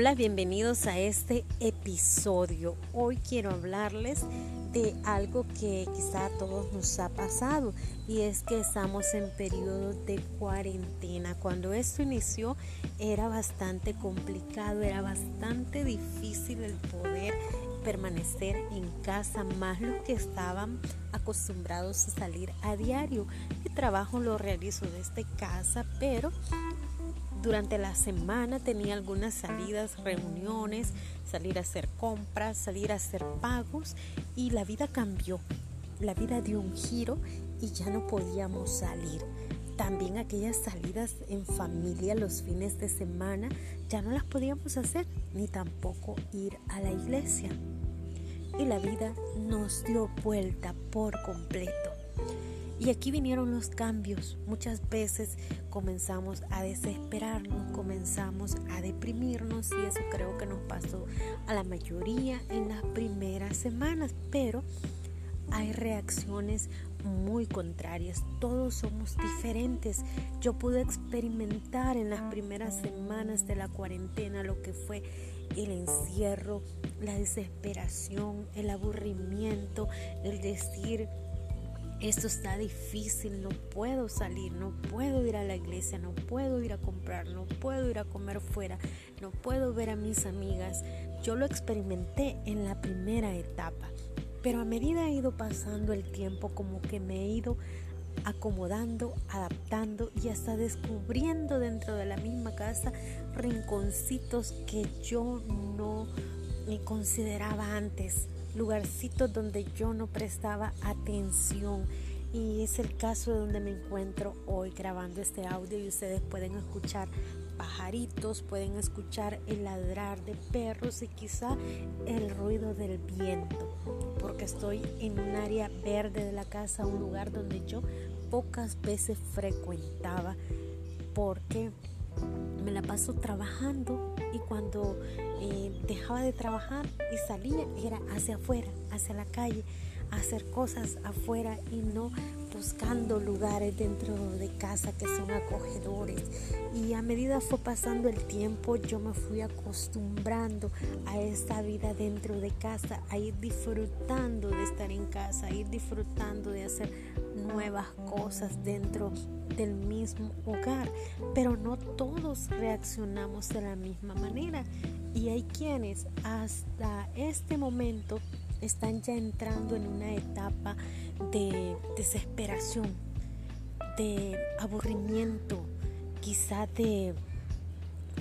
Hola, bienvenidos a este episodio. Hoy quiero hablarles de algo que quizá a todos nos ha pasado y es que estamos en periodo de cuarentena. Cuando esto inició era bastante complicado, era bastante difícil el poder permanecer en casa, más los que estaban acostumbrados a salir a diario. Mi trabajo lo realizo desde casa, pero durante la semana tenía algunas salidas, reuniones, salir a hacer compras, salir a hacer pagos y la vida cambió. La vida dio un giro y ya no podíamos salir. También aquellas salidas en familia los fines de semana ya no las podíamos hacer ni tampoco ir a la iglesia. Y la vida nos dio vuelta por completo. Y aquí vinieron los cambios. Muchas veces comenzamos a desesperarnos, comenzamos a deprimirnos y eso creo que nos pasó a la mayoría en las primeras semanas. Pero hay reacciones muy contrarias. Todos somos diferentes. Yo pude experimentar en las primeras semanas de la cuarentena lo que fue el encierro, la desesperación, el aburrimiento, el decir esto está difícil, no puedo salir, no puedo ir a la iglesia, no puedo ir a comprar, no puedo ir a comer fuera, no puedo ver a mis amigas. Yo lo experimenté en la primera etapa, pero a medida ha ido pasando el tiempo como que me he ido acomodando, adaptando y hasta descubriendo dentro de la misma casa rinconcitos que yo no me consideraba antes lugarcitos donde yo no prestaba atención. Y es el caso de donde me encuentro hoy grabando este audio y ustedes pueden escuchar pajaritos, pueden escuchar el ladrar de perros y quizá el ruido del viento, porque estoy en un área verde de la casa, un lugar donde yo pocas veces frecuentaba, porque me la paso trabajando y cuando eh, dejaba de trabajar y salía era hacia afuera, hacia la calle, hacer cosas afuera y no buscando lugares dentro de casa que son acogedores. Y a medida fue pasando el tiempo, yo me fui acostumbrando a esta vida dentro de casa, a ir disfrutando de estar en casa, a ir disfrutando de hacer nuevas cosas dentro del mismo hogar, pero no todos reaccionamos de la misma manera y hay quienes hasta este momento están ya entrando en una etapa de desesperación, de aburrimiento, quizá de,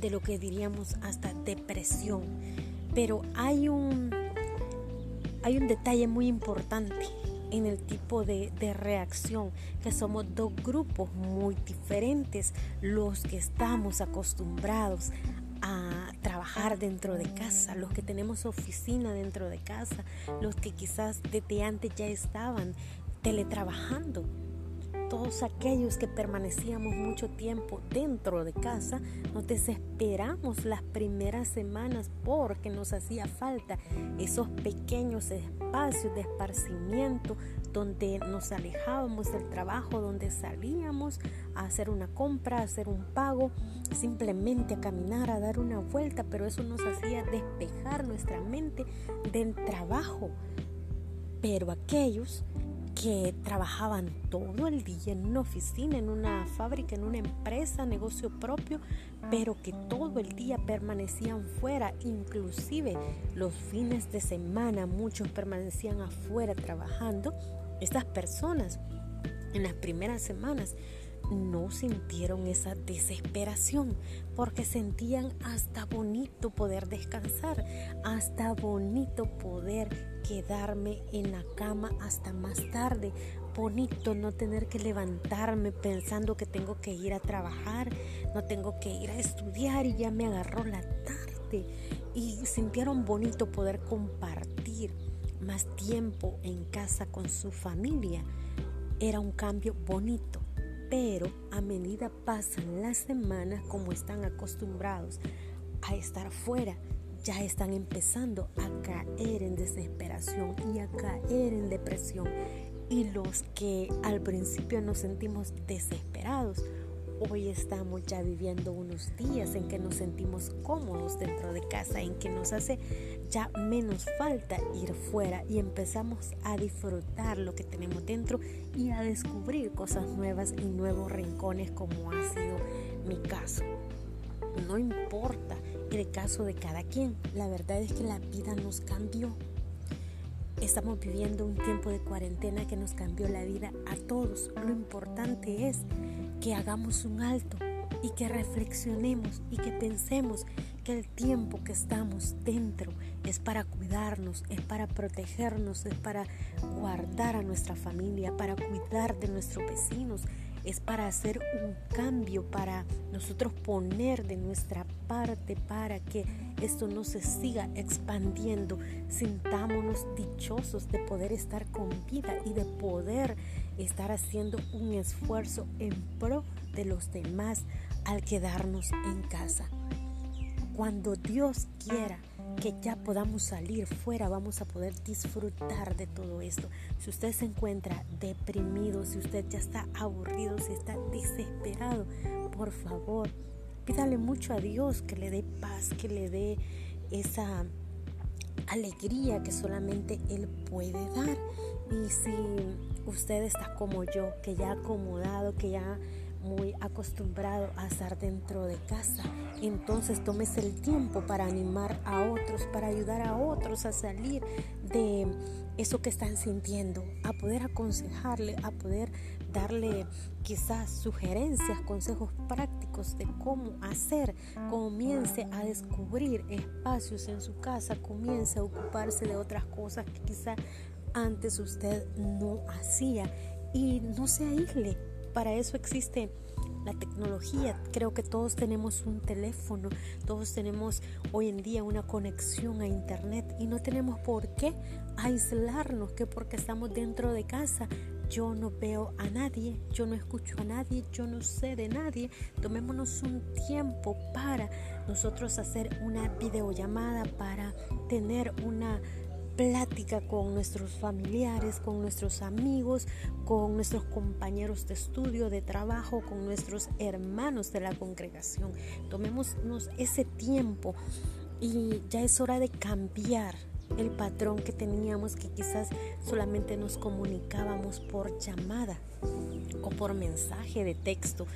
de lo que diríamos hasta depresión. Pero hay un, hay un detalle muy importante en el tipo de, reacción, que somos dos grupos muy diferentes, los que estamos acostumbrados a trabajar dentro de casa, los que tenemos oficina dentro de casa, los que quizás desde antes ya estaban teletrabajando todos aquellos que permanecíamos mucho tiempo dentro de casa, nos desesperamos las primeras semanas porque nos hacía falta esos pequeños espacios de esparcimiento donde nos alejábamos del trabajo, donde salíamos a hacer una compra, a hacer un pago, simplemente a caminar, a dar una vuelta, pero eso nos hacía despejar nuestra mente del trabajo. Pero aquellos que trabajaban todo el día en una oficina, en una fábrica, en una empresa, negocio propio, pero que todo el día permanecían fuera, inclusive los fines de semana muchos permanecían afuera trabajando. Estas personas en las primeras semanas no sintieron esa desesperación porque sentían hasta bonito poder descansar, hasta bonito poder quedarme en la cama hasta más tarde, bonito no tener que levantarme pensando que tengo que ir a trabajar, no tengo que ir a estudiar y ya me agarró la tarde y sintieron bonito poder compartir más tiempo en casa con su familia. Era un cambio bonito pero a medida pasan las semanas, como están acostumbrados a estar fuera, ya están empezando a caer en desesperación y a caer en depresión. Y los que al principio nos sentimos desesperados, hoy estamos ya viviendo unos días en que nos sentimos cómodos dentro de casa, en que nos hace ya menos falta ir fuera y empezamos a disfrutar lo que tenemos dentro y a descubrir cosas nuevas y nuevos rincones como ha sido mi caso. No importa el caso de cada quien, la verdad es que la vida nos cambió. Estamos viviendo un tiempo de cuarentena que nos cambió la vida a todos. Lo importante es que hagamos un alto y que reflexionemos y que pensemos que el tiempo que estamos dentro es para cuidarnos, es para protegernos, es para guardar a nuestra familia, para cuidar de nuestros vecinos, es para hacer un cambio, para nosotros poner de nuestra parte para que esto no se siga expandiendo. Sintámonos dichosos de poder estar con vida y de poder estar haciendo un esfuerzo en pro de los demás al quedarnos en casa. Cuando Dios quiera que ya podamos salir fuera, vamos a poder disfrutar de todo esto. Si usted se encuentra deprimido, si usted ya está aburrido, si está desesperado, por favor, pídale mucho a Dios que le dé paz, que le dé esa alegría que solamente Él puede dar. Y si usted está como yo, que ya acomodado, que ya muy acostumbrado a estar dentro de casa. Entonces tomes el tiempo para animar a otros, para ayudar a otros a salir de eso que están sintiendo, a poder aconsejarle, a poder darle quizás sugerencias, consejos prácticos de cómo hacer. Comience a descubrir espacios en su casa, comience a ocuparse de otras cosas que quizás antes usted no hacía y no se aísle para eso existe la tecnología. Creo que todos tenemos un teléfono, todos tenemos hoy en día una conexión a internet y no tenemos por qué aislarnos, que porque estamos dentro de casa yo no veo a nadie, yo no escucho a nadie, yo no sé de nadie. Tomémonos un tiempo para nosotros hacer una videollamada, para tener una plática con nuestros familiares, con nuestros amigos, con nuestros compañeros de estudio, de trabajo, con nuestros hermanos de la congregación. Tomémonos ese tiempo y ya es hora de cambiar el patrón que teníamos que quizás solamente nos comunicábamos por llamada o por mensaje de texto,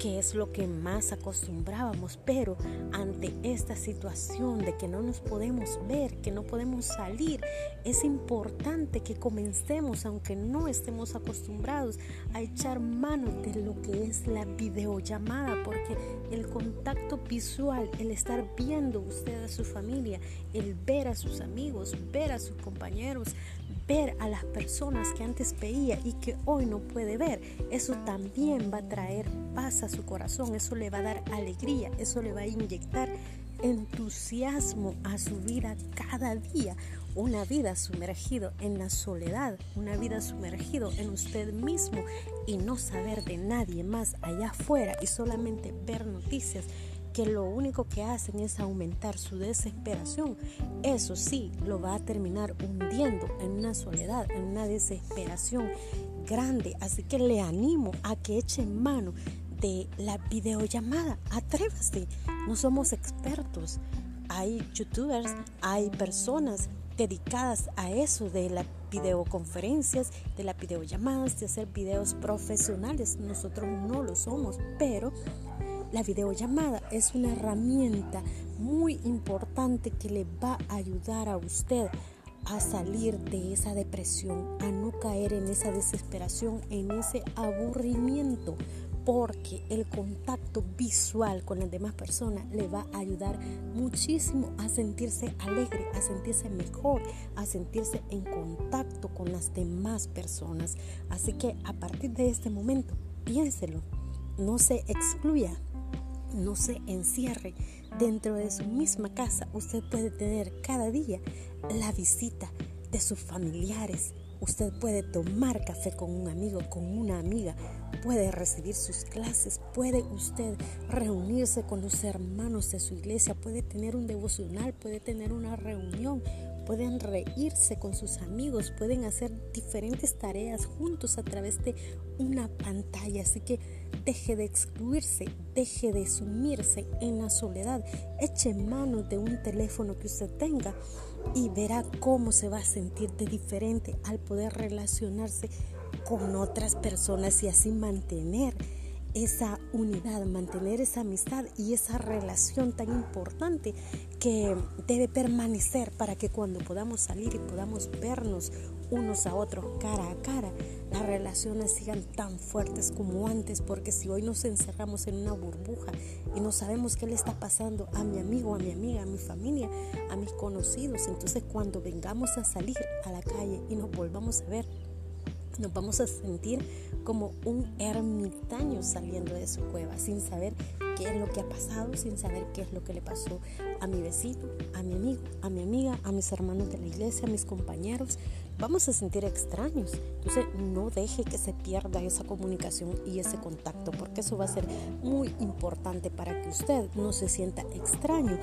que es lo que más acostumbrábamos, pero ante esta situación de que no nos podemos ver, que no podemos salir, es importante que comencemos, aunque no estemos acostumbrados, a echar mano de lo que es la videollamada, porque el contacto visual, el estar viendo usted a su familia, el ver a sus amigos, ver a sus compañeros, ver a las personas que antes veía y que hoy no puede ver, eso también va a traer paz a su corazón, eso le va a dar alegría, eso le va a inyectar entusiasmo a su vida cada día. Una vida sumergido en la soledad, una vida sumergido en usted mismo y no saber de nadie más allá afuera y solamente ver noticias que lo único que hacen es aumentar su desesperación, eso sí lo va a terminar hundiendo en una soledad, en una desesperación grande. Así que le animo a que eche mano de la videollamada. Atrévase, no somos expertos. Hay youtubers, hay personas dedicadas a eso de las videoconferencias, de las videollamadas, de hacer videos profesionales. Nosotros no lo somos, pero la videollamada es una herramienta muy importante que le va a ayudar a usted a salir de esa depresión, a no caer en esa desesperación, en ese aburrimiento, porque el contacto visual con las demás personas le va a ayudar muchísimo a sentirse alegre, a sentirse mejor, a sentirse en contacto con las demás personas. Así que a partir de este momento, piénselo, no se excluya no se encierre dentro de su misma casa. Usted puede tener cada día la visita de sus familiares. Usted puede tomar café con un amigo, con una amiga, puede recibir sus clases, puede usted reunirse con los hermanos de su iglesia, puede tener un devocional, puede tener una reunión, pueden reírse con sus amigos, pueden hacer diferentes tareas juntos a través de una pantalla. Así que deje de excluirse, deje de sumirse en la soledad. Eche mano de un teléfono que usted tenga y verá cómo se va a sentir de diferente al poder relacionarse con otras personas y así mantener esa unidad, mantener esa amistad y esa relación tan importante que debe permanecer para que cuando podamos salir y podamos vernos unos a otros cara a cara, relaciones sigan tan fuertes como antes, porque si hoy nos encerramos en una burbuja y no sabemos qué le está pasando a mi amigo, a mi amiga, a mi familia, a mis conocidos, entonces cuando vengamos a salir a la calle y nos volvamos a ver, nos vamos a sentir como un ermitaño saliendo de su cueva sin saber qué es lo que ha pasado, sin saber qué es lo que le pasó a mi vecino, a mi amigo, a mi amiga, a mis hermanos de la iglesia, a mis compañeros. Vamos a sentir extraños. Entonces no deje que se pierda esa comunicación y ese contacto, porque eso va a ser muy importante para que usted no se sienta extraño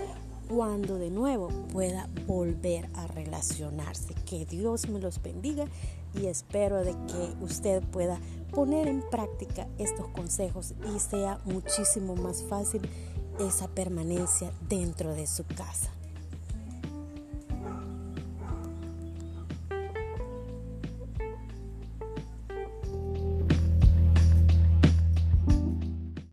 cuando de nuevo pueda volver a relacionarse. Que Dios me los bendiga y espero de que usted pueda poner en práctica estos consejos y sea muchísimo más fácil esa permanencia dentro de su casa.